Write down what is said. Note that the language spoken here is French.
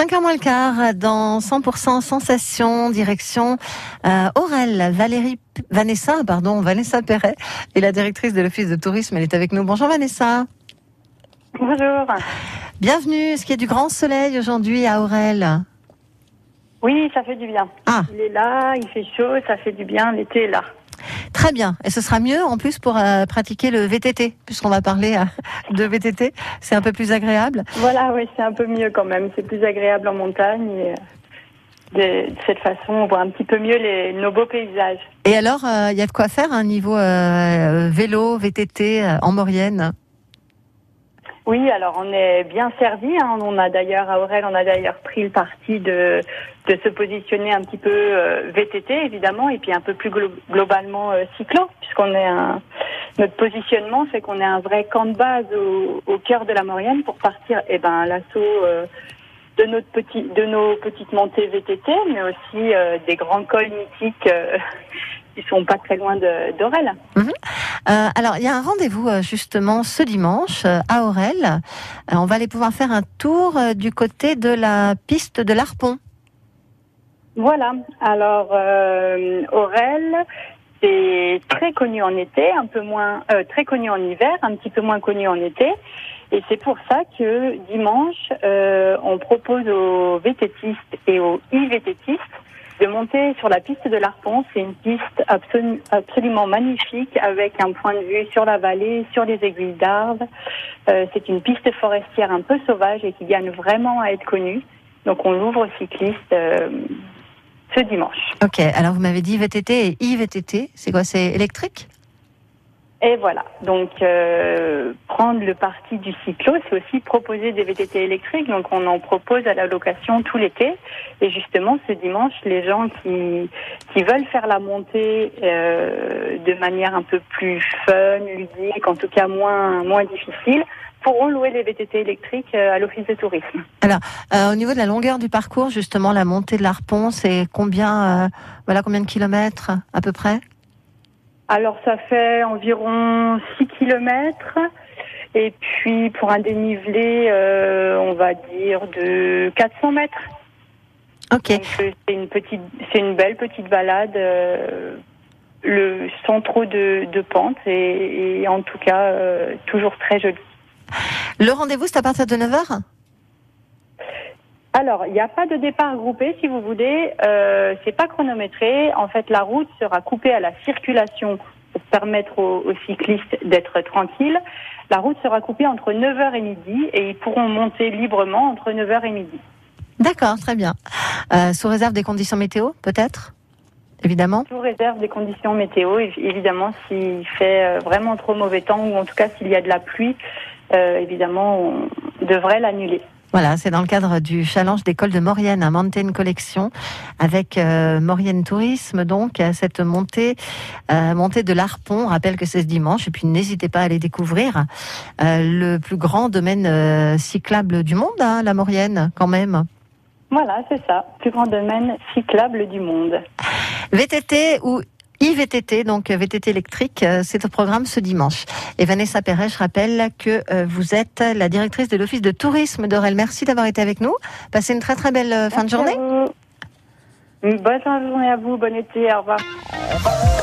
5h moins le quart dans 100% Sensation, direction euh, Aurel, Valérie, Vanessa, pardon, Vanessa Perret est la directrice de l'Office de tourisme. Elle est avec nous. Bonjour Vanessa. Bonjour. Bienvenue. Est-ce qu'il y a du grand soleil aujourd'hui à Aurel? Oui, ça fait du bien. Ah. Il est là, il fait chaud, ça fait du bien, l'été est là. Très bien. Et ce sera mieux en plus pour euh, pratiquer le VTT, puisqu'on va parler euh, de VTT. C'est un peu plus agréable. Voilà, oui, c'est un peu mieux quand même. C'est plus agréable en montagne et euh, de, de cette façon, on voit un petit peu mieux les, nos beaux paysages. Et alors, euh, il y a de quoi faire un niveau vélo, VTT en Maurienne? Oui, alors on est bien servi. Hein. On a d'ailleurs à Aurel, on a d'ailleurs pris le parti de, de se positionner un petit peu euh, VTT évidemment, et puis un peu plus glo- globalement euh, cyclo, puisqu'on est un notre positionnement, c'est qu'on est un vrai camp de base au, au cœur de la Maurienne pour partir, eh ben, l'assaut euh, de notre petit, de nos petites montées VTT, mais aussi euh, des grands cols mythiques euh, qui sont pas très loin d'Aurel. Euh, alors, il y a un rendez-vous euh, justement ce dimanche euh, à Aurel. On va aller pouvoir faire un tour du côté de la piste de l'Arpon. Voilà. Alors, euh, Aurel, c'est très connu en été, un peu moins, euh, très connu en hiver, un petit peu moins connu en été. Et c'est pour ça que dimanche, euh, on propose aux VTTistes et aux e-VTTistes de monter sur la piste de l'Arpon. C'est une piste absolu- absolument magnifique avec un point de vue sur la vallée, sur les aiguilles d'arbres. Euh, c'est une piste forestière un peu sauvage et qui gagne vraiment à être connue. Donc on l'ouvre aux cyclistes euh, ce dimanche. Ok, alors vous m'avez dit VTT et IVTT. C'est quoi? C'est électrique? Et voilà. Donc euh, prendre le parti du cyclo, c'est aussi proposer des VTT électriques. Donc on en propose à la location tout l'été. Et justement, ce dimanche, les gens qui qui veulent faire la montée euh, de manière un peu plus fun, ludique, en tout cas moins moins difficile, pourront louer les VTT électriques euh, à l'office de tourisme. Euh, Au niveau de la longueur du parcours, justement, la montée de l'Arpon, c'est combien, euh, voilà, combien de kilomètres à peu près? Alors ça fait environ 6 kilomètres. Et puis pour un dénivelé, euh, on va dire de 400 mètres. Ok. C'est une petite, c'est une belle petite balade, euh, le sans trop de, de pente et, et en tout cas euh, toujours très jolie. Le rendez-vous, c'est à partir de 9h Alors, il n'y a pas de départ groupé, si vous voulez. Euh, c'est pas chronométré. En fait, la route sera coupée à la circulation pour permettre aux, aux cyclistes d'être tranquilles. La route sera coupée entre 9h et midi et ils pourront monter librement entre 9h et midi. D'accord, très bien. Euh, sous réserve des conditions météo, peut-être? Évidemment. Sous réserve des conditions météo, évi- évidemment, s'il fait euh, vraiment trop mauvais temps ou en tout cas s'il y a de la pluie, euh, évidemment, on devrait l'annuler. Voilà, c'est dans le cadre du challenge d'école de Maurienne, à Mountain Collection, avec euh, Maurienne Tourisme, donc, à cette montée, euh, montée de l'Arpon. On rappelle que c'est ce dimanche, et puis n'hésitez pas à aller découvrir euh, le plus grand domaine euh, cyclable du monde, hein, la Maurienne, quand même. Voilà, c'est ça. Plus grand domaine cyclable du monde. VTT ou IVTT, donc euh, VTT électrique, euh, c'est au programme ce dimanche. Et Vanessa Perret, je rappelle que euh, vous êtes la directrice de l'Office de tourisme d'Orel. Merci d'avoir été avec nous. Passez une très très belle fin de journée. bonne fin de journée à vous, bon été, au revoir.